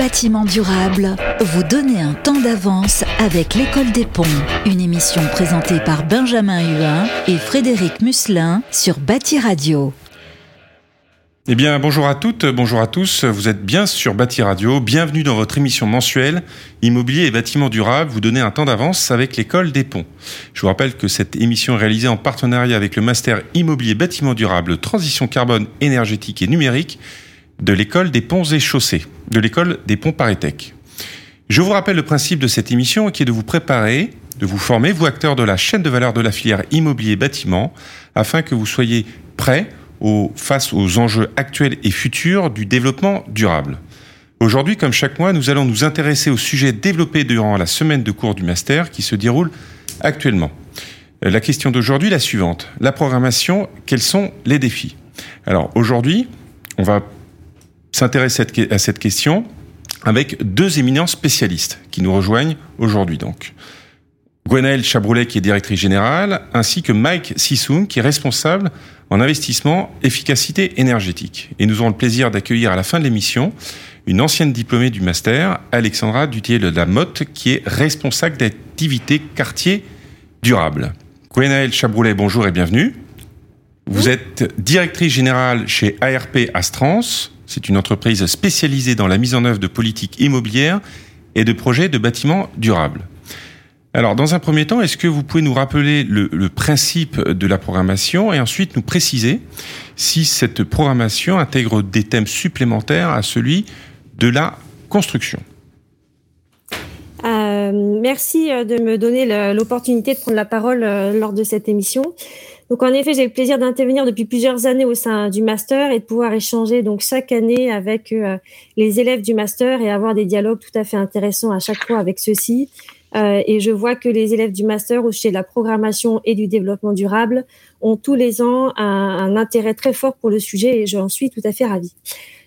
bâtiment durable, vous donnez un temps d'avance avec l'école des ponts. Une émission présentée par Benjamin Huin et Frédéric Musselin sur Bâti Radio. Eh bien, bonjour à toutes, bonjour à tous. Vous êtes bien sur Bâti Radio. Bienvenue dans votre émission mensuelle Immobilier et bâtiment durable. Vous donnez un temps d'avance avec l'école des ponts. Je vous rappelle que cette émission est réalisée en partenariat avec le Master Immobilier Bâtiment Durable Transition Carbone Énergétique et Numérique de l'école des ponts et chaussées, de l'école des ponts Paritech. Je vous rappelle le principe de cette émission qui est de vous préparer, de vous former, vous acteurs de la chaîne de valeur de la filière immobilier bâtiment, afin que vous soyez prêts face aux enjeux actuels et futurs du développement durable. Aujourd'hui, comme chaque mois, nous allons nous intéresser au sujet développé durant la semaine de cours du master qui se déroule actuellement. La question d'aujourd'hui est la suivante. La programmation, quels sont les défis? Alors aujourd'hui, on va s'intéresser à cette question avec deux éminents spécialistes qui nous rejoignent aujourd'hui donc. Gwenaëlle Chabroulet qui est directrice générale, ainsi que Mike Sissoum qui est responsable en investissement efficacité énergétique. Et nous aurons le plaisir d'accueillir à la fin de l'émission une ancienne diplômée du master, Alexandra dutier de la Motte, qui est responsable d'activité quartier durable. Gwenaëlle Chabroulet, bonjour et bienvenue. Vous êtes directrice générale chez ARP Astrans. C'est une entreprise spécialisée dans la mise en œuvre de politiques immobilières et de projets de bâtiments durables. Alors, dans un premier temps, est-ce que vous pouvez nous rappeler le, principe de la programmation et ensuite nous préciser si cette programmation intègre des thèmes supplémentaires à celui de la construction? Euh, Merci euh, de me donner l'opportunité de prendre la parole euh, lors de cette émission. Donc en effet, j'ai le plaisir d'intervenir depuis plusieurs années au sein du master et de pouvoir échanger donc chaque année avec euh, les élèves du master et avoir des dialogues tout à fait intéressants à chaque fois avec ceux-ci. Euh, et je vois que les élèves du master au de la programmation et du développement durable ont tous les ans un, un intérêt très fort pour le sujet et j'en suis tout à fait ravie.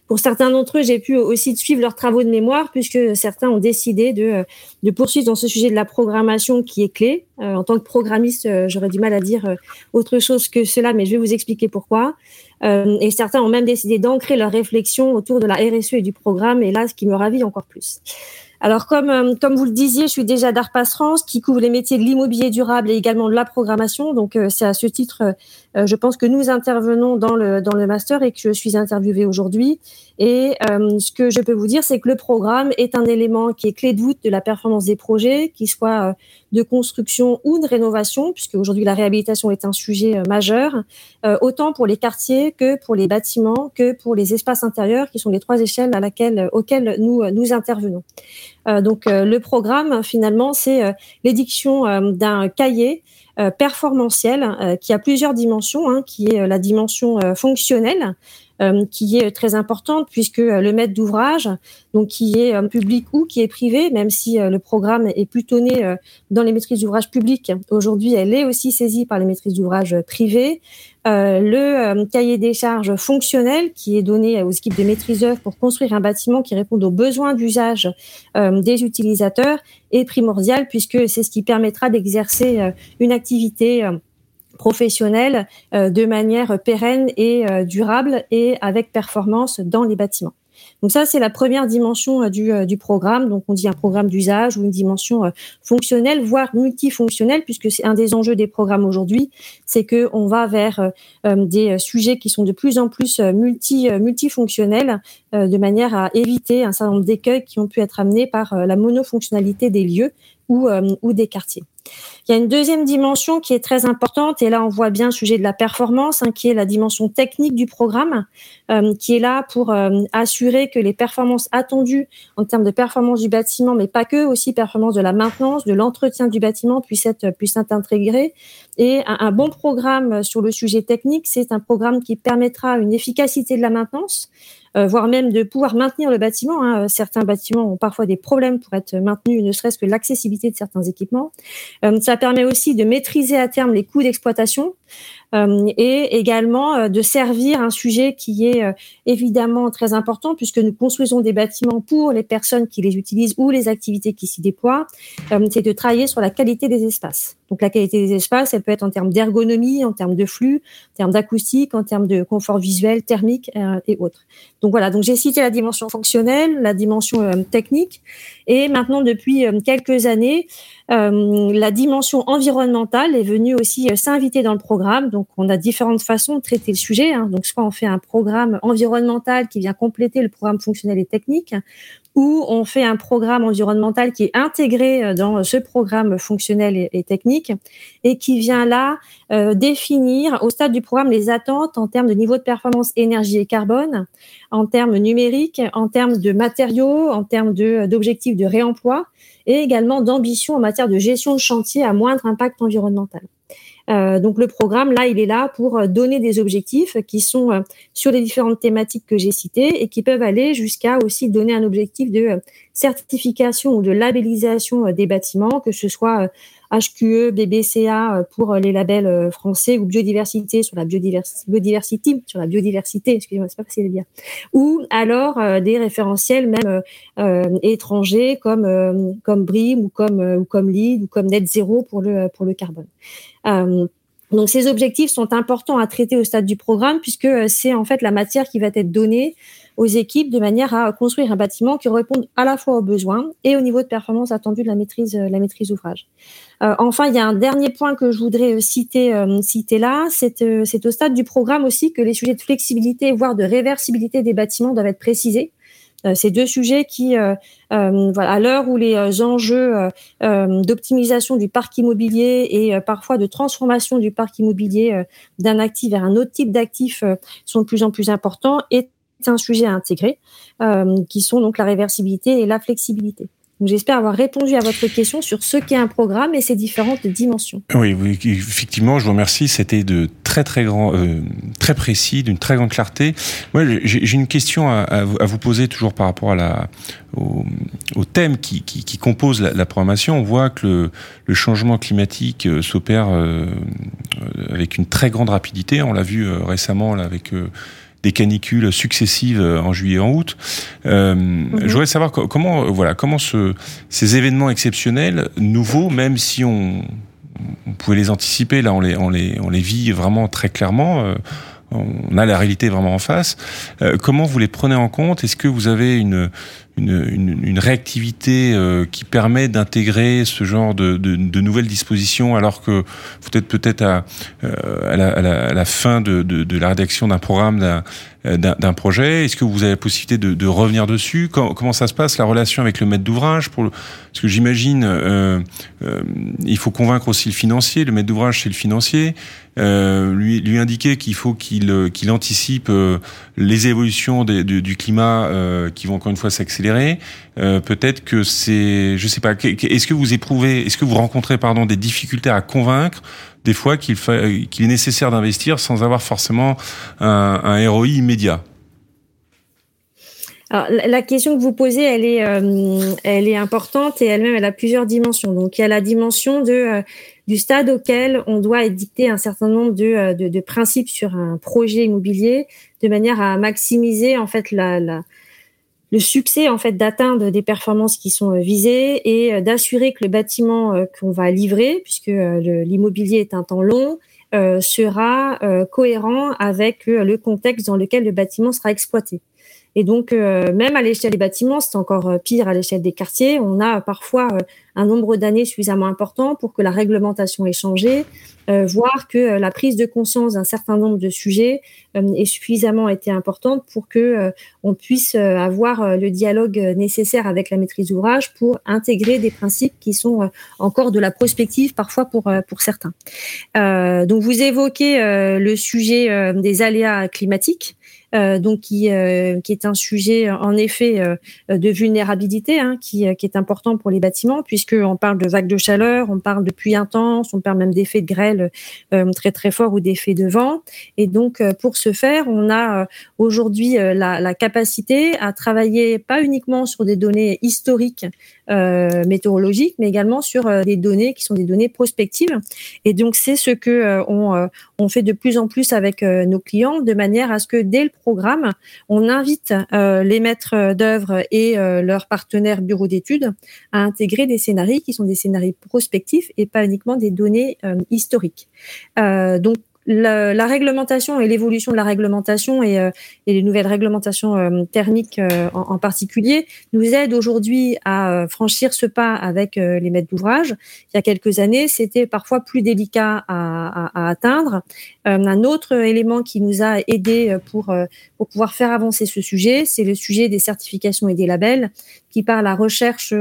Pour certains d'entre eux, j'ai pu aussi suivre leurs travaux de mémoire puisque certains ont décidé de, de poursuivre dans ce sujet de la programmation qui est clé. Euh, en tant que programmiste, euh, j'aurais du mal à dire euh, autre chose que cela, mais je vais vous expliquer pourquoi. Euh, et certains ont même décidé d'ancrer leur réflexion autour de la RSE et du programme, et là, ce qui me ravit encore plus. Alors comme euh, comme vous le disiez, je suis déjà d'Arpas France qui couvre les métiers de l'immobilier durable et également de la programmation. Donc euh, c'est à ce titre, euh, je pense que nous intervenons dans le dans le master et que je suis interviewée aujourd'hui. Et ce que je peux vous dire, c'est que le programme est un élément qui est clé de voûte de la performance des projets, qu'ils soient de construction ou de rénovation, puisque aujourd'hui la réhabilitation est un sujet majeur, autant pour les quartiers que pour les bâtiments que pour les espaces intérieurs, qui sont les trois échelles à laquelle auxquelles nous intervenons. Euh, donc euh, le programme finalement c'est euh, l'édiction d'un cahier performantiel qui a plusieurs dimensions, hein, qui est la dimension fonctionnelle, euh, qui est très importante puisque euh, le maître d'ouvrage, donc qui est un public ou qui est privé, même si euh, le programme est plutôt né dans les maîtrises d'ouvrage publiques, aujourd'hui elle est aussi saisie par les maîtrises d'ouvrage privées. le cahier des charges fonctionnel qui est donné aux équipes de maîtrise pour construire un bâtiment qui réponde aux besoins d'usage des utilisateurs est primordial puisque c'est ce qui permettra d'exercer une activité professionnelle euh, de manière pérenne et euh, durable et avec performance dans les bâtiments. Donc ça, c'est la première dimension euh, du, programme. Donc on dit un programme d'usage ou une dimension fonctionnelle, voire multifonctionnelle, puisque c'est un des enjeux des programmes aujourd'hui, c'est que on va vers des sujets qui sont de plus en plus multi multifonctionnels, de manière à éviter un certain nombre d'écueils qui ont pu être amenés par la monofonctionnalité des lieux ou des quartiers. Il y a une deuxième dimension qui est très importante, et là on voit bien le sujet de la performance, hein, qui est la dimension technique du programme, euh, qui est là pour euh, assurer que les performances attendues en termes de performance du bâtiment, mais pas que, aussi performance de la maintenance, de l'entretien du bâtiment puissent être, puissent être intégrées. Et un, bon programme sur le sujet technique, c'est un programme qui permettra une efficacité de la maintenance, euh, voire même de pouvoir maintenir le bâtiment. Hein. Certains bâtiments ont parfois des problèmes pour être maintenus, ne serait-ce que l'accessibilité de certains équipements. Euh, ça permet aussi de maîtriser à terme les coûts d'exploitation et également de servir un sujet qui est évidemment très important puisque nous construisons des bâtiments pour les personnes qui les utilisent ou les activités qui s'y déploient, c'est de travailler sur la qualité des espaces. Donc la qualité des espaces, elle peut être en termes d'ergonomie, en termes de flux, en termes d'acoustique, en termes de confort visuel, thermique euh, et autres. Donc voilà, donc j'ai cité la dimension fonctionnelle, la dimension euh, technique, et maintenant depuis euh, quelques années, la dimension environnementale est venue aussi s'inviter dans le programme. Donc on a différentes façons de traiter le sujet. Hein. Donc soit on fait un programme environnemental qui vient compléter le programme fonctionnel et technique, où on fait un programme environnemental qui est intégré euh, dans ce programme fonctionnel et, technique et qui vient là euh, définir au stade du programme les attentes en termes de niveau de performance énergie et carbone, en termes numériques, en termes de matériaux, en termes d'objectifs de réemploi et également d'ambition en matière de gestion de chantier à moindre impact environnemental. Euh, donc le programme, là, il est là pour euh, donner des objectifs qui sont euh, sur les différentes thématiques que j'ai citées et qui peuvent aller jusqu'à aussi donner un objectif de certification ou de labellisation des bâtiments, que ce soit HQE, BBCA pour les labels français ou biodiversité sur la biodiversité, sur la biodiversité, excusez-moi, c'est pas facile de dire, ou alors des référentiels même étrangers comme BRIM ou comme ou LEED ou comme Net Zero pour le carbone. Euh, donc ces objectifs sont importants à traiter au stade du programme puisque euh, c'est en fait la matière qui va être donnée aux équipes de manière à construire un bâtiment qui réponde à la fois aux besoins et au niveau de performance attendu de la maîtrise, euh, la maîtrise ouvrage. enfin, il y a un dernier point que je voudrais citer, citer là, c'est au stade du programme aussi que les sujets de flexibilité, voire de réversibilité des bâtiments doivent être précisés. Euh, ces deux sujets qui, euh, euh, voilà, à l'heure où les enjeux d'optimisation du parc immobilier et parfois de transformation du parc immobilier d'un actif vers un autre type d'actif sont de plus en plus importants, un sujet à intégrer, qui sont donc la réversibilité et la flexibilité. J'espère avoir répondu à votre question sur ce qu'est un programme et ses différentes dimensions. Oui, effectivement, je vous remercie. C'était de très très grand, euh, très précis, d'une très grande clarté. Moi, j'ai une question à, vous poser toujours par rapport au, thème qui, compose la, programmation. On voit que le, changement climatique euh, s'opère euh, avec une très grande rapidité. On l'a vu récemment avec des canicules successives euh, en juillet et en août. Euh, mhm. Je voudrais savoir comment, voilà, comment ce, ces événements exceptionnels, nouveaux, même si on, on pouvait les anticiper, là on les, on les, on les vit vraiment très clairement. Euh, on a la réalité vraiment en face. Euh, comment vous les prenez en compte? Est-ce que vous avez une, une, une, réactivité euh, qui permet d'intégrer ce genre de, de, de, nouvelles dispositions alors que vous êtes peut-être à, euh, à, la, à, la, fin de, de la rédaction d'un programme, d'un d'un projet Est-ce que vous avez la possibilité de, revenir dessus? Comment, comment, ça se passe la relation avec le maître d'ouvrage pour Parce que j'imagine, euh, euh, il faut convaincre aussi le financier. Le maître d'ouvrage, c'est le financier. Euh, lui, lui indiquer qu'il faut qu'il qu'il anticipe les évolutions des, du climat qui vont encore une fois s'accélérer euh, peut-être que c'est, je sais pas, est-ce que vous éprouvez, est-ce que vous rencontrez pardon des difficultés à convaincre des fois qu'il est nécessaire d'investir sans avoir forcément un, un ROI immédiat? La question que vous posez, elle est, euh, elle est importante et elle-même, elle a plusieurs dimensions. Donc, il y a la dimension de euh, du stade auquel on doit édicter un certain nombre de, de, principes sur un projet immobilier, de manière à maximiser en fait la, le succès en fait d'atteindre des performances qui sont euh, visées et euh, d'assurer que le bâtiment euh, qu'on va livrer, puisque l'immobilier est un temps long, sera cohérent avec le contexte dans lequel le bâtiment sera exploité. Et donc, euh, même à l'échelle des bâtiments, c'est encore euh, pire à l'échelle des quartiers. On a parfois euh, un nombre d'années suffisamment important pour que la réglementation ait changé, voire que la prise de conscience d'un certain nombre de sujets ait suffisamment été importante pour que on puisse avoir le dialogue nécessaire avec la maîtrise d'ouvrage pour intégrer des principes qui sont encore de la prospective parfois pour pour certains. donc, vous évoquez le sujet des aléas climatiques. Euh, donc qui, euh, qui est un sujet en effet euh, de vulnérabilité hein, qui, qui est important pour les bâtiments puisque on parle de vagues de chaleur, on parle de pluie intense, on parle même d'effets de grêle très très fort ou d'effets de vent. Et donc pour ce faire, on a aujourd'hui la, la capacité à travailler pas uniquement sur des données historiques euh, météorologiques, mais également sur des données qui sont des données prospectives. Et donc c'est ce que on, qu'on fait de plus en plus avec nos clients, de manière à ce que dès le programme, on invite les maîtres d'œuvre et leurs partenaires bureaux d'études à intégrer des scénarios qui sont des scénarios prospectifs et pas uniquement des données historiques. donc la, la, réglementation et l'évolution de la réglementation et, euh, et, les nouvelles réglementations euh, thermiques euh, en, en, particulier nous aident aujourd'hui à franchir ce pas avec les maîtres d'ouvrage. Il y a quelques années, c'était parfois plus délicat à, à, à atteindre. un autre élément qui nous a aidé pour, pour pouvoir faire avancer ce sujet, c'est le sujet des certifications et des labels qui par la recherche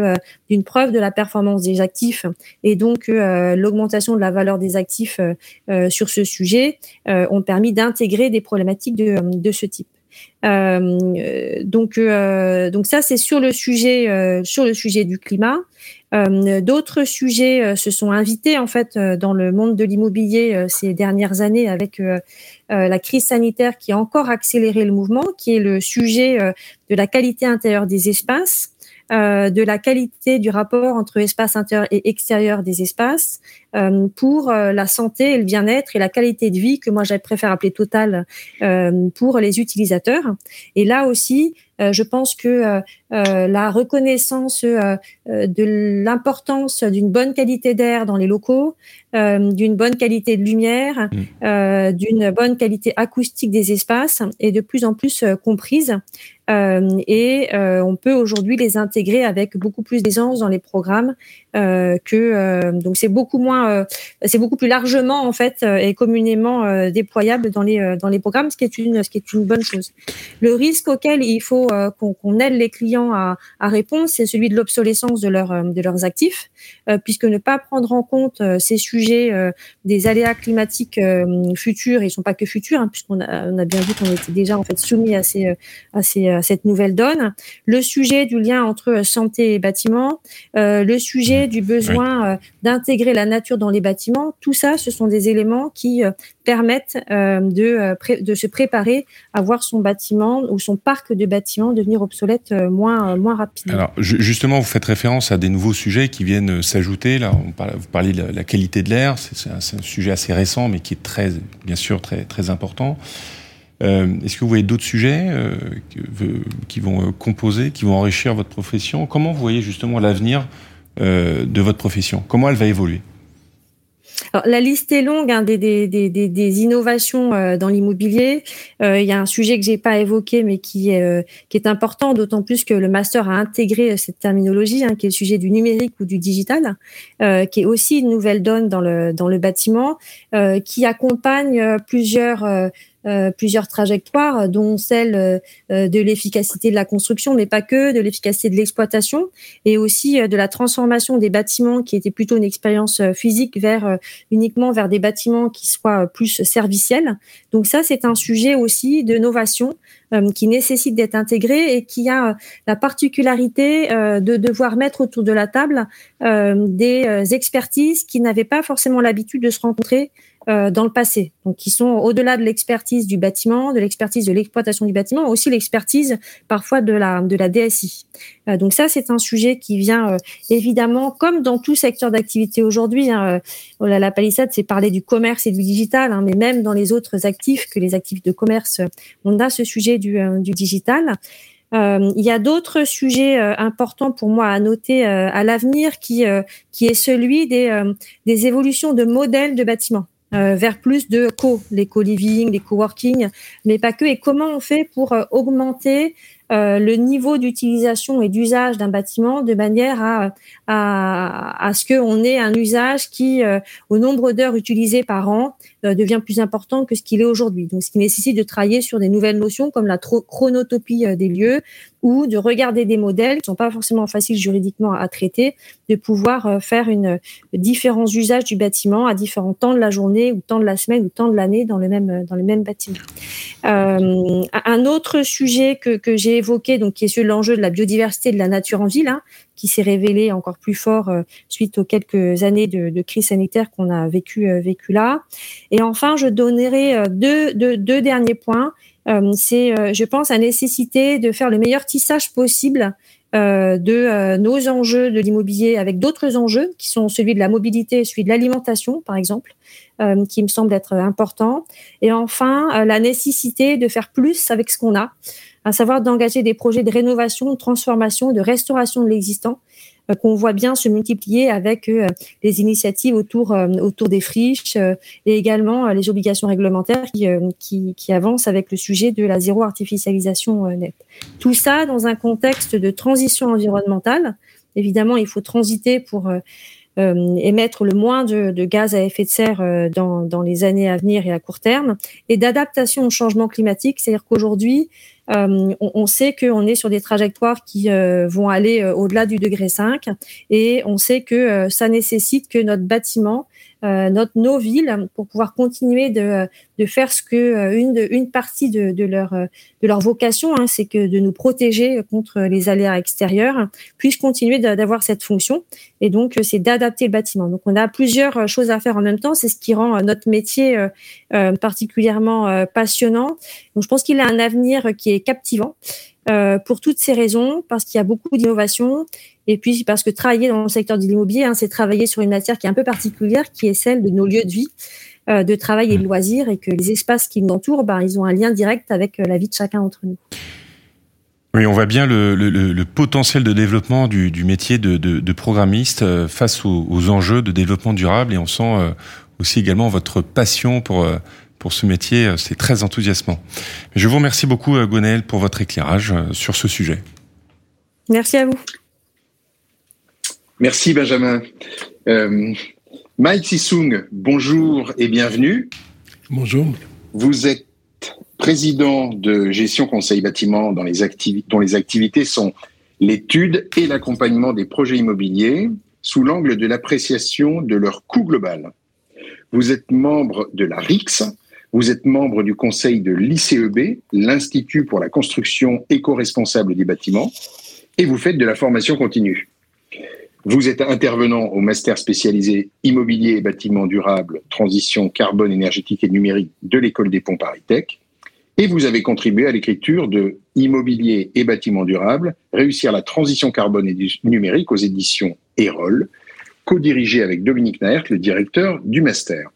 d'une preuve de la performance des actifs et donc l'augmentation de la valeur des actifs sur ce sujet euh, ont permis d'intégrer des problématiques de ce type. Euh, donc, euh, donc ça c'est sur le sujet euh, sur le sujet du climat. D'autres sujets se sont invités en fait dans le monde de l'immobilier ces dernières années avec la crise sanitaire qui a encore accéléré le mouvement, qui est le sujet de la qualité intérieure des espaces. Euh, de la qualité du rapport entre espace intérieur et extérieur des espaces euh, pour euh, la santé et le bien-être et la qualité de vie que moi j'aime préfère appeler totale pour les utilisateurs. Et là aussi, je pense que la reconnaissance de l'importance d'une bonne qualité d'air dans les locaux, d'une bonne qualité de lumière, mmh. d'une bonne qualité acoustique des espaces est de plus en plus comprise. Euh, et euh, on peut aujourd'hui les intégrer avec beaucoup plus d'aisance dans les programmes euh, que donc c'est beaucoup moins c'est beaucoup plus largement en fait et communément déployable dans les dans les programmes ce qui est une ce qui est une bonne chose le risque auquel il faut qu'on aide les clients à, répondre c'est celui de l'obsolescence de leurs de leurs actifs puisque ne pas prendre en compte ces sujets des aléas climatiques futurs ils sont pas que futurs hein, puisqu'on a, bien vu qu'on était déjà en fait soumis à ces à ces cette nouvelle donne. Le sujet du lien entre santé et bâtiment, euh, le sujet du besoin euh, d'intégrer la nature dans les bâtiments, tout ça, ce sont des éléments qui euh, permettent de, de se préparer à voir son bâtiment ou son parc de bâtiments devenir obsolète moins, moins rapidement. Alors justement, vous faites référence à des nouveaux sujets qui viennent s'ajouter. Là, vous parlez de la qualité de l'air, c'est un, sujet assez récent, mais qui est très, bien sûr, très, très important. Euh, est-ce que vous voyez d'autres sujets euh, qui vont euh, composer, qui vont enrichir votre profession? Comment vous voyez justement l'avenir de votre profession? Comment elle va évoluer? La liste est longue hein, des, des, des, des, innovations euh, dans l'immobilier. Euh, il y a un sujet que j'ai pas évoqué, mais qui est, euh, qui est important, d'autant plus que le master a intégré cette terminologie, hein, qui est le sujet du numérique ou du digital, qui est aussi une nouvelle donne dans le, dans le bâtiment, qui accompagne plusieurs euh, plusieurs trajectoires, dont celle euh, de l'efficacité de la construction, mais pas que, de l'efficacité de l'exploitation, et aussi euh, de la transformation des bâtiments qui étaient plutôt une expérience physique vers uniquement vers des bâtiments qui soient plus serviciels. Donc ça, c'est un sujet aussi de novation qui nécessite d'être intégré et qui a la particularité de devoir mettre autour de la table des expertises qui n'avaient pas forcément l'habitude de se rencontrer euh, dans le passé, donc qui sont au-delà de l'expertise du bâtiment, de l'expertise de l'exploitation du bâtiment, aussi l'expertise parfois de la de la DSI. Euh, donc ça, c'est un sujet qui vient euh, évidemment, comme dans tout secteur d'activité aujourd'hui. Hein, oh la palissade, c'est parler du commerce et du digital, hein, mais même dans les autres actifs que les actifs de commerce, on a ce sujet du, du digital. Euh, il y a d'autres sujets importants pour moi à noter à l'avenir qui, qui est celui des, des évolutions de modèles de bâtiments. Euh, vers plus de co, les co-living, les co-working, mais pas que. Et comment on fait pour euh, augmenter euh, le niveau d'utilisation et d'usage d'un bâtiment de manière à, à, à ce qu'on ait un usage qui, au nombre d'heures utilisées par an, devient plus important que ce qu'il est aujourd'hui. Donc, ce qui nécessite de travailler sur des nouvelles notions comme la chronotopie des lieux, ou de regarder des modèles qui sont pas forcément faciles juridiquement à traiter, de pouvoir euh, faire une différents usages du bâtiment à différents temps de la journée ou temps de la semaine ou temps de l'année dans le même dans le même bâtiment. Euh, un autre sujet que, que j'ai évoqué, donc qui est sur l'enjeu de la biodiversité de la nature en ville, hein, qui s'est révélé encore plus fort euh, suite aux quelques années de, crise sanitaire qu'on a vécu vécu là. Et enfin, je donnerai deux, deux, deux derniers points euh, c'est, euh, je pense, la nécessité de faire le meilleur tissage possible de nos enjeux de l'immobilier avec d'autres enjeux qui sont celui de la mobilité, celui de l'alimentation, par exemple, qui me semble être important. Et enfin, la nécessité de faire plus avec ce qu'on a, à savoir d'engager des projets de rénovation, de transformation, de restauration de l'existant euh, qu'on voit bien se multiplier avec euh, les initiatives autour euh, autour des friches et également les obligations réglementaires qui, qui, qui avancent avec le sujet de la zéro artificialisation nette. Tout ça dans un contexte de transition environnementale. Évidemment, il faut transiter pour émettre le moins de, de, gaz à effet de serre dans, dans les années à venir et à court terme, et d'adaptation au changement climatique. C'est-à-dire qu'aujourd'hui, euh, on, sait qu'on est sur des trajectoires qui euh, vont aller euh, au-delà du degré 5 et on sait que ça nécessite que notre bâtiment notre, nos villes pour pouvoir continuer de, de faire ce que euh, une, une partie de, de, leur, de leur vocation, hein, c'est que de nous protéger contre les aléas extérieurs, puisse continuer d'avoir cette fonction. Et donc, c'est d'adapter le bâtiment. Donc, on a plusieurs choses à faire en même temps. C'est ce qui rend notre métier euh, particulièrement passionnant. Donc, je pense qu'il a un avenir qui est captivant. Euh, pour toutes ces raisons, parce qu'il y a beaucoup d'innovation, et puis parce que travailler dans le secteur de l'immobilier, hein, c'est travailler sur une matière qui est un peu particulière, qui est celle de nos lieux de vie, euh, de travail et de mmh. loisirs, et que les espaces qui nous entourent, bah, ils ont un lien direct avec euh, la vie de chacun d'entre nous. Oui, on voit bien le, le, le potentiel de développement du, du métier de, de, de, programmiste face aux, aux, enjeux de développement durable, et on sent aussi également votre passion pour pour ce métier. Euh, c'est très enthousiasmant. Je vous remercie beaucoup, euh, Gwenaël, pour votre éclairage euh, sur ce sujet. Merci à vous. Merci, Benjamin. Mike Sisung, bonjour et bienvenue. Bonjour. Vous êtes président de Gestion Conseil Bâtiment dont les, dont les activités sont l'étude et l'accompagnement des projets immobiliers sous l'angle de l'appréciation de leur coût global. Vous êtes membre de la RIX, vous êtes membre du conseil de l'ICEB, l'Institut pour la construction éco-responsable des bâtiments, et vous faites de la formation continue. Vous êtes intervenant au master spécialisé immobilier et bâtiments durables, transition carbone énergétique et numérique de l'école des ponts Paris Tech. Et vous avez contribué à l'écriture de Immobilier et bâtiments durables, réussir la transition carbone et numérique aux éditions Erol, co-dirigé avec Dominique Naert, le directeur du master.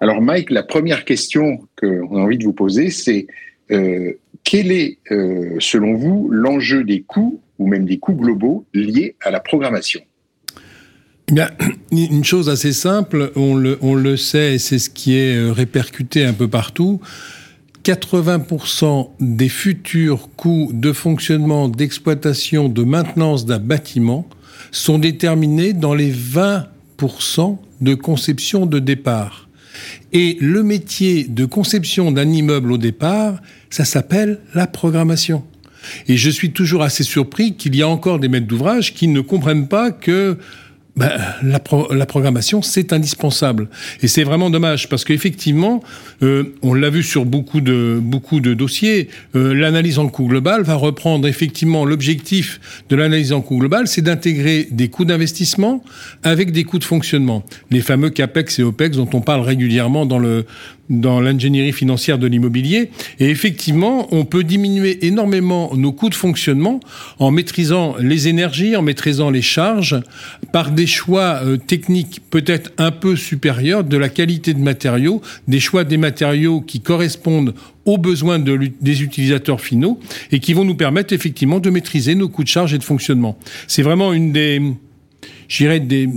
Alors Mike, la première question qu'on a envie de vous poser, c'est euh, quel est, euh, selon vous, l'enjeu des coûts ou même des coûts globaux liés à la programmation? Eh Bien, une chose assez simple, on le, on le sait, et c'est ce qui est euh, répercuté un peu partout. 80% des futurs coûts de fonctionnement, d'exploitation, de maintenance d'un bâtiment sont déterminés dans les 20% de conception de départ. Et le métier de conception d'un immeuble au départ, ça s'appelle la programmation. Et je suis toujours assez surpris qu'il y a encore des maîtres d'ouvrage qui ne comprennent pas que ben, la, la, programmation, c'est indispensable. Et c'est vraiment dommage parce qu'effectivement, euh, on l'a vu sur beaucoup de, beaucoup de dossiers, euh, l'analyse en coût global va reprendre effectivement l'objectif de l'analyse en coût global, c'est d'intégrer des coûts d'investissement avec des coûts de fonctionnement. Les fameux CAPEX et OPEX dont on parle régulièrement dans le, dans l'ingénierie financière de l'immobilier. Et effectivement, on peut diminuer énormément nos coûts de fonctionnement en maîtrisant les énergies, en maîtrisant les charges, par des choix euh, techniques peut-être un peu supérieurs de la qualité de matériaux, des choix des matériaux qui correspondent aux besoins des utilisateurs finaux et qui vont nous permettre effectivement de maîtriser nos coûts de charge et de fonctionnement. C'est vraiment une des j'irais, des,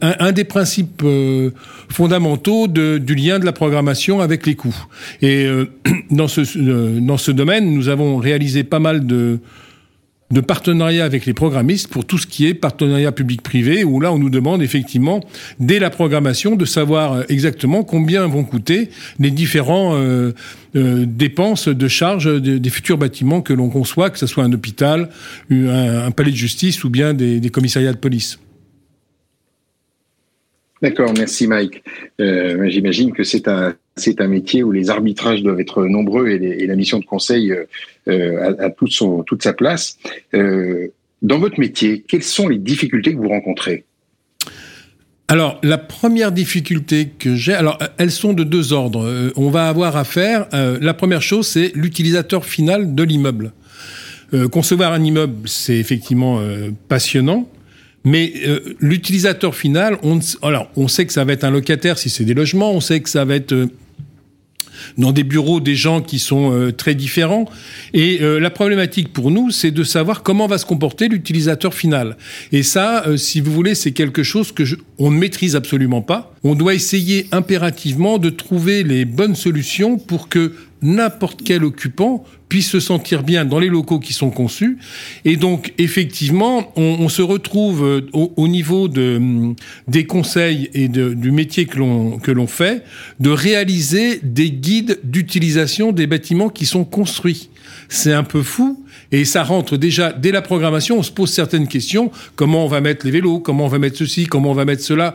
un, des principes euh, fondamentaux du lien de la programmation avec les coûts. Et euh, euh, dans ce domaine, nous avons réalisé pas mal de, de partenariat avec les programmistes pour tout ce qui est partenariat public-privé, où là on nous demande effectivement, dès la programmation, de savoir exactement combien vont coûter les différents euh, euh, dépenses de charges des futurs bâtiments que l'on conçoit, que ce soit un hôpital, un, palais de justice ou bien des commissariats de police. D'accord, merci Mike. Euh, J'imagine que c'est un c'est un métier où les arbitrages doivent être nombreux et, la mission de conseil euh, euh a, toute, son, toute sa place. Dans votre métier, quelles sont les difficultés que vous rencontrez? Alors, la première difficulté que j'ai, alors elles sont de deux ordres. On va avoir à faire, la première chose, c'est l'utilisateur final de l'immeuble. concevoir un immeuble, c'est effectivement passionnant. Mais l'utilisateur final, on, alors, on sait que ça va être un locataire si c'est des logements, on sait que ça va être dans des bureaux des gens qui sont euh, très différents. Et euh, la problématique pour nous, c'est de savoir comment va se comporter l'utilisateur final. Et ça, euh, si vous voulez, c'est quelque chose que on ne maîtrise absolument pas. On doit essayer impérativement de trouver les bonnes solutions pour que n'importe quel occupant puisse se sentir bien dans les locaux qui sont conçus. Et donc, effectivement, on, se retrouve euh, au, niveau mm, des conseils et du métier que l'on, que l'on fait, de réaliser des guides d'utilisation des bâtiments qui sont construits. C'est un peu fou. Et ça rentre déjà dès la programmation, on se pose certaines questions. Comment on va mettre les vélos? Comment on va mettre ceci? Comment on va mettre cela?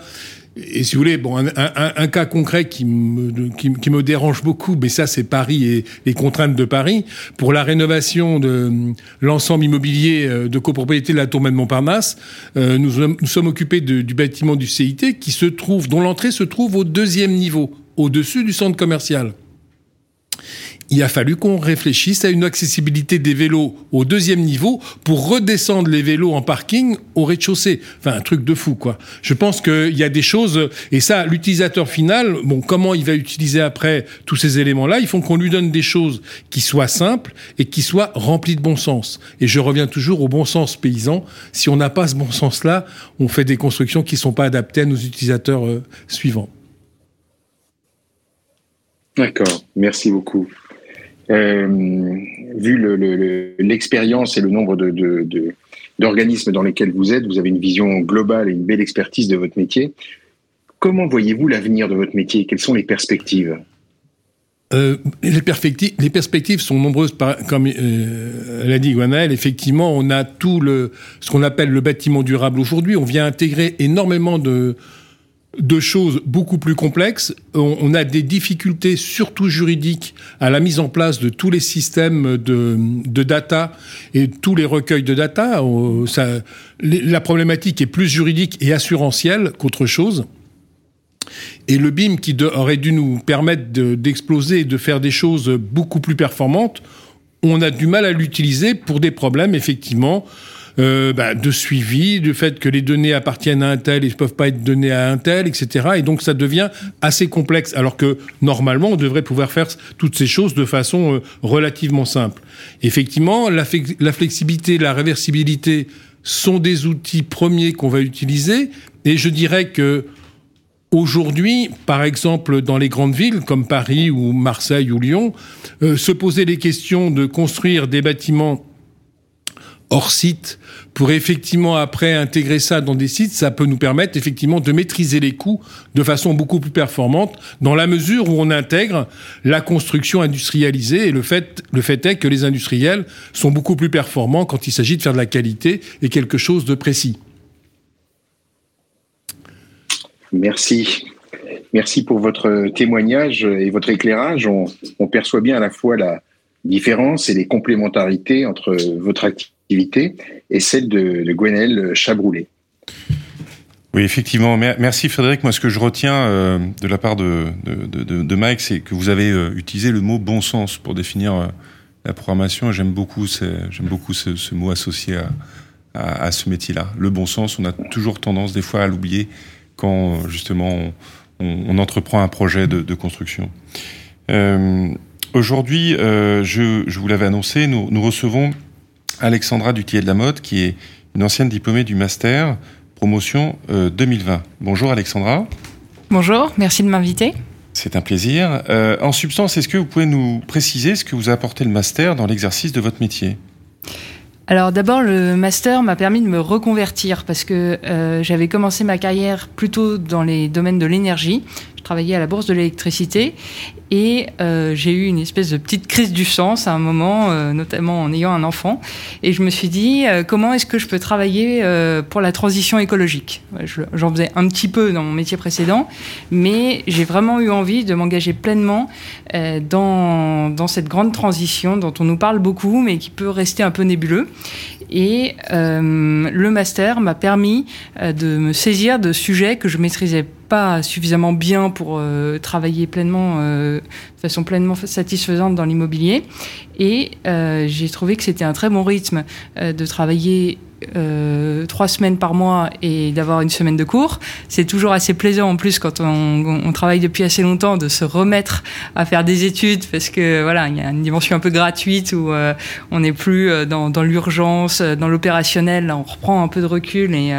Et si vous voulez, bon, un, cas concret qui me, qui, me dérange beaucoup, mais ça c'est Paris et les contraintes de Paris, pour la rénovation de l'ensemble immobilier euh, de copropriété de la Tour de Montparnasse, euh, nous, nous, sommes occupés du bâtiment du CIT qui se trouve, dont l'entrée se trouve au deuxième niveau, au-dessus du centre commercial il a fallu qu'on réfléchisse à une accessibilité des vélos au deuxième niveau pour redescendre les vélos en parking au rez-de-chaussée. Enfin, un truc de fou, quoi. Je pense qu'il y a des choses, et ça, l'utilisateur final, bon, comment il va utiliser après tous ces éléments-là, il faut qu'on lui donne des choses qui soient simples et qui soient remplies de bon sens. Et je reviens toujours au bon sens paysan. Si on n'a pas ce bon sens-là, on fait des constructions qui ne sont pas adaptées à nos utilisateurs euh, suivants. D'accord, merci beaucoup. Euh, vu l'expérience et le nombre d'organismes dans lesquels vous êtes, vous avez une vision globale et une belle expertise de votre métier. Comment voyez-vous l'avenir de votre métier? Quelles sont les perspectives? Euh, les, perspectives, sont nombreuses, comme euh, l'a dit Gwenaël. Effectivement, on a tout le, ce qu'on appelle le bâtiment durable aujourd'hui. On vient intégrer énormément de, de choses beaucoup plus complexes. On, a des difficultés, surtout juridiques, à la mise en place de tous les systèmes de, data et tous les recueils de data. Euh, la problématique est plus juridique et assurantielle qu'autre chose. Et le BIM qui aurait dû nous permettre d'exploser et de faire des choses beaucoup plus performantes, on a du mal à l'utiliser pour des problèmes, effectivement, euh, bah, de suivi, du fait que les données appartiennent à un tel et ne peuvent pas être données à un tel, etc. Et donc ça devient assez complexe, alors que normalement on devrait pouvoir faire toutes ces choses de façon euh, relativement simple. Effectivement, la, flexibilité, la réversibilité sont des outils premiers qu'on va utiliser, et je dirais que Aujourd'hui, par exemple, dans les grandes villes comme Paris ou Marseille ou Lyon, euh, se poser les questions de construire des bâtiments hors site pour effectivement après intégrer ça dans des sites, ça peut nous permettre effectivement de maîtriser les coûts de façon beaucoup plus performante dans la mesure où on intègre la construction industrialisée et le fait, le fait est que les industriels sont beaucoup plus performants quand il s'agit de faire de la qualité et quelque chose de précis. Merci. Merci pour votre témoignage et votre éclairage. On, on perçoit bien à la fois la différence et les complémentarités entre votre activité et celle de, de Gwenel Chabroulet. Oui, effectivement. Merci Frédéric. Moi, ce que je retiens euh, de la part de, de, Mike, c'est que vous avez euh, utilisé le mot bon sens pour définir euh, la programmation. J'aime beaucoup, j'aime beaucoup ce, mot associé à, ce métier-là. Le bon sens, on a toujours tendance des fois à l'oublier quand justement on, entreprend un projet de, construction. Aujourd'hui, je, vous l'avais annoncé, nous recevons Alexandra Dutier de la Mode, qui est une ancienne diplômée du master promotion 2020. Euh, Bonjour Alexandra. Bonjour, merci de m'inviter. C'est un plaisir. Euh, en substance, est-ce que vous pouvez nous préciser ce que vous a apporté le master dans l'exercice de votre métier? Alors d'abord, le master m'a permis de me reconvertir parce que euh, j'avais commencé ma carrière plutôt dans les domaines de l'énergie. Travaillais à la bourse de l'électricité et euh, j'ai eu une espèce de petite crise du sens à un moment, euh, notamment en ayant un enfant. Et je me suis dit, euh, comment est-ce que je peux travailler pour la transition écologique? J'en faisais un petit peu dans mon métier précédent, mais j'ai vraiment eu envie de m'engager pleinement dans, dans cette grande transition dont on nous parle beaucoup, mais qui peut rester un peu nébuleux. Et le master m'a permis de me saisir de sujets que je maîtrisais suffisamment bien pour travailler pleinement, de façon pleinement satisfaisante dans l'immobilier. Et j'ai trouvé que c'était un très bon rythme de travailler euh, trois semaines par mois et d'avoir une semaine de cours. C'est toujours assez plaisant en plus quand on, travaille depuis assez longtemps de se remettre à faire des études parce que voilà, il y a une dimension un peu gratuite où euh, on n'est plus euh, dans, l'urgence, dans l'opérationnel. On reprend un peu de recul et,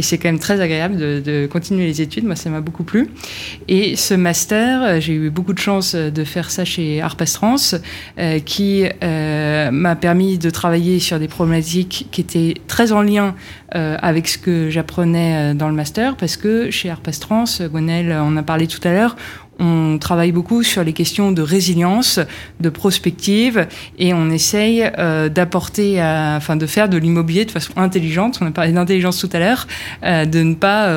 c'est quand même très agréable de, continuer les études. Moi, ça m'a beaucoup plu. Et ce master, j'ai eu beaucoup de chance de faire ça chez Arpastrance, qui m'a permis de travailler sur des problématiques qui étaient très en lien euh, avec ce que j'apprenais euh, dans le master, parce que chez Arpastrans, Gwenel en a parlé tout à l'heure, on travaille beaucoup sur les questions de résilience, de prospective, et on essaye euh, d'apporter, enfin de faire de l'immobilier de façon intelligente. On a parlé d'intelligence tout à l'heure, de ne pas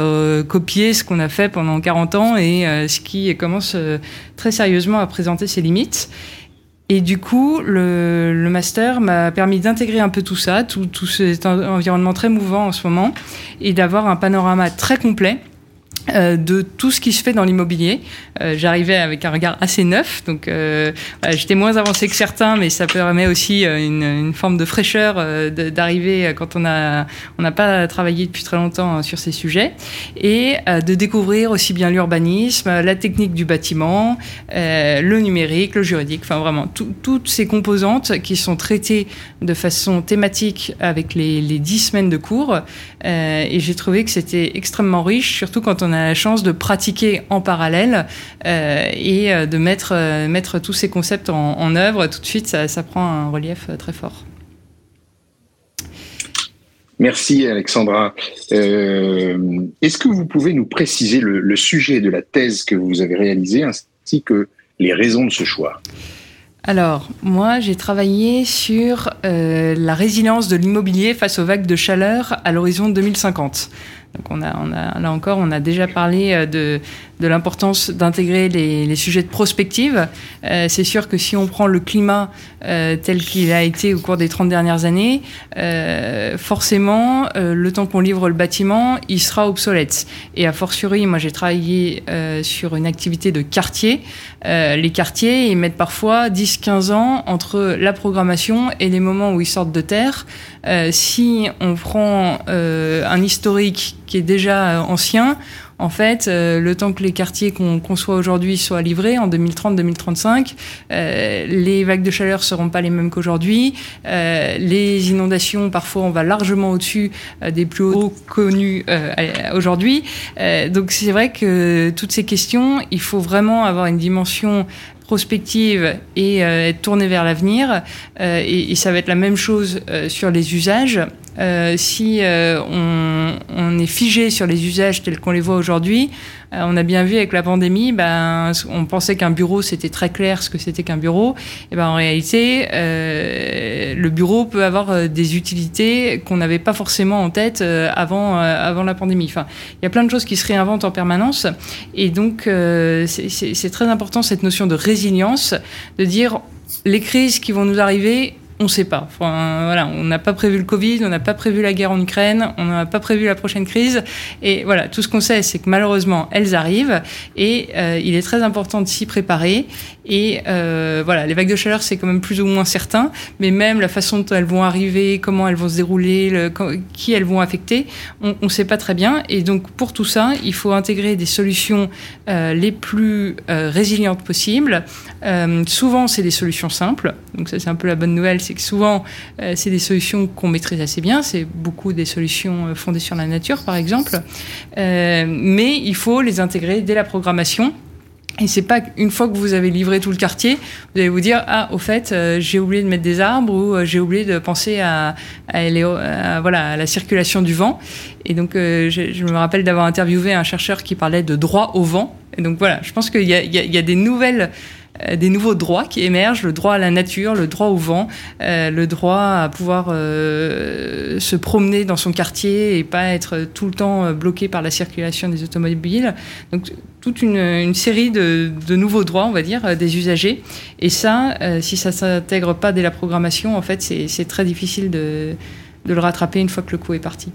copier ce qu'on a fait pendant 40 ans et ce qui commence très sérieusement à présenter ses limites. Et du coup, le, master m'a permis d'intégrer un peu tout ça, tout, tout cet environnement très mouvant en ce moment, et d'avoir un panorama très complet euh, de tout ce qui se fait dans l'immobilier. Euh, J'arrivais avec un regard assez neuf, donc euh, j'étais moins avancé que certains, mais ça permet aussi euh, une, une, forme de fraîcheur euh, d'arriver quand on a on n'a pas travaillé depuis très longtemps sur ces sujets, et de découvrir aussi bien l'urbanisme, la technique du bâtiment, le numérique, le juridique, enfin vraiment toutes ces composantes qui sont traitées de façon thématique avec les, les dix semaines de cours, et j'ai trouvé que c'était extrêmement riche, surtout quand on a la chance de pratiquer en parallèle euh, et euh, de mettre, euh, mettre tous ces concepts en, en œuvre. Tout de suite, ça, ça prend un relief très fort. Merci Alexandra. Euh, Est-ce que vous pouvez nous préciser le, le, sujet de la thèse que vous avez réalisée ainsi que les raisons de ce choix? Alors, moi, j'ai travaillé sur euh, la résilience de l'immobilier face aux vagues de chaleur à l'horizon 2050. Donc là encore, on a déjà parlé euh, de, de l'importance d'intégrer les, les, sujets de prospective. Euh, c'est sûr que si on prend le climat euh, tel qu'il a été au cours des 30 dernières années, euh, forcément, euh, le temps qu'on livre le bâtiment, il sera obsolète. Et a fortiori, moi j'ai travaillé sur une activité de quartier. les quartiers, ils mettent parfois 10-15 ans entre la programmation et les moments où ils sortent de terre. si on prend un historique qui est déjà ancien, en fait, euh, le temps que les quartiers qu'on conçoit aujourd'hui soient livrés en 2030-2035, euh, les vagues de chaleur seront pas les mêmes qu'aujourd'hui. Euh, les inondations, parfois, on va largement au-dessus euh, des plus hauts connus euh, aujourd'hui. donc, c'est vrai que toutes ces questions, il faut vraiment avoir une dimension prospective et être tournée vers l'avenir. Et, ça va être la même chose sur les usages. Si on, on, est figé sur les usages tels qu'on les voit aujourd'hui, on a bien vu avec la pandémie, ben, on pensait qu'un bureau c'était très clair ce que c'était qu'un bureau. Et ben en réalité, le bureau peut avoir des utilités qu'on n'avait pas forcément en tête avant avant la pandémie. Enfin, il y a plein de choses qui se réinventent en permanence, et donc c'est très important cette notion de résilience, de dire les crises qui vont nous arriver, on ne sait pas. Enfin, voilà, on n'a pas prévu le Covid, on n'a pas prévu la guerre en Ukraine, on n'a pas prévu la prochaine crise. Et voilà, tout ce qu'on sait, c'est que malheureusement, elles arrivent. Et euh, il est très important de s'y préparer. Et euh, voilà, les vagues de chaleur, c'est quand même plus ou moins certain. Mais même la façon dont elles vont arriver, comment elles vont se dérouler, le, qui elles vont affecter, on ne sait pas très bien. Et donc, pour tout ça, il faut intégrer des solutions euh, les plus euh, résilientes possibles. Euh, souvent, c'est des solutions simples. Donc ça, c'est un peu la bonne nouvelle c'est que souvent, euh, c'est des solutions qu'on maîtrise assez bien. C'est beaucoup des solutions euh, fondées sur la nature, par exemple. Mais il faut les intégrer dès la programmation. Et c'est pas une fois que vous avez livré tout le quartier, vous allez vous dire ah au fait euh, j'ai oublié de mettre des arbres ou euh, j'ai oublié de penser à, à, à, voilà à la circulation du vent. Et donc euh, je, me rappelle d'avoir interviewé un chercheur qui parlait de droit au vent. Et donc voilà, je pense qu'il y, y, y a, des nouvelles euh, des nouveaux droits qui émergent, le droit à la nature, le droit au vent, euh, le droit à pouvoir euh, se promener dans son quartier et pas être tout le temps bloqué par la circulation des automobiles. Donc toute une, une série de, de, nouveaux droits, on va dire, des usagers. Et ça, euh, si ça s'intègre pas dès la programmation, en fait, c'est très difficile de, de le rattraper une fois que le coup est parti.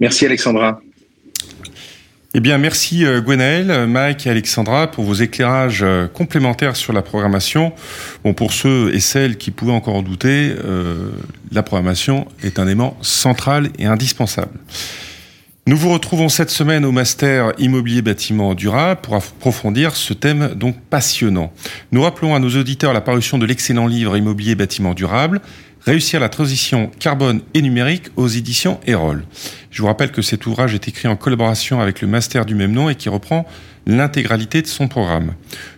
Merci Alexandra. Eh bien, merci euh, Gwenaël, Mike et Alexandra pour vos éclairages euh, complémentaires sur la programmation. Bon, pour ceux et celles qui pouvaient encore en douter, euh, la programmation est un élément central et indispensable. Nous vous retrouvons cette semaine au Master Immobilier Bâtiment Durable pour approfondir ce thème donc passionnant. Nous rappelons à nos auditeurs la parution de l'excellent livre Immobilier Bâtiment Durable, Réussir la transition carbone et numérique aux éditions Erol. Je vous rappelle que cet ouvrage est écrit en collaboration avec le master du même nom et qui reprend l'intégralité de son programme.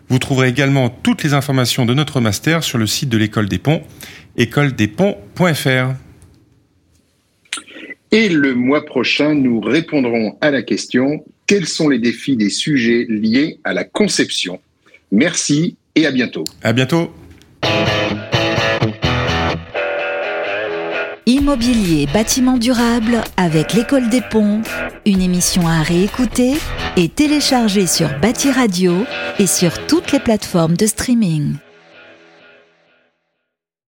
Vous trouverez également toutes les informations de notre master sur le site de l'école des ponts, écoledesponts.fr. Et le mois prochain, nous répondrons à la question quels sont les défis des sujets liés à la conception? Merci et à bientôt. À bientôt. Immobilier bâtiment durable avec l'école des ponts, une émission à réécouter et télécharger sur Bâti Radio et sur toutes les plateformes de streaming.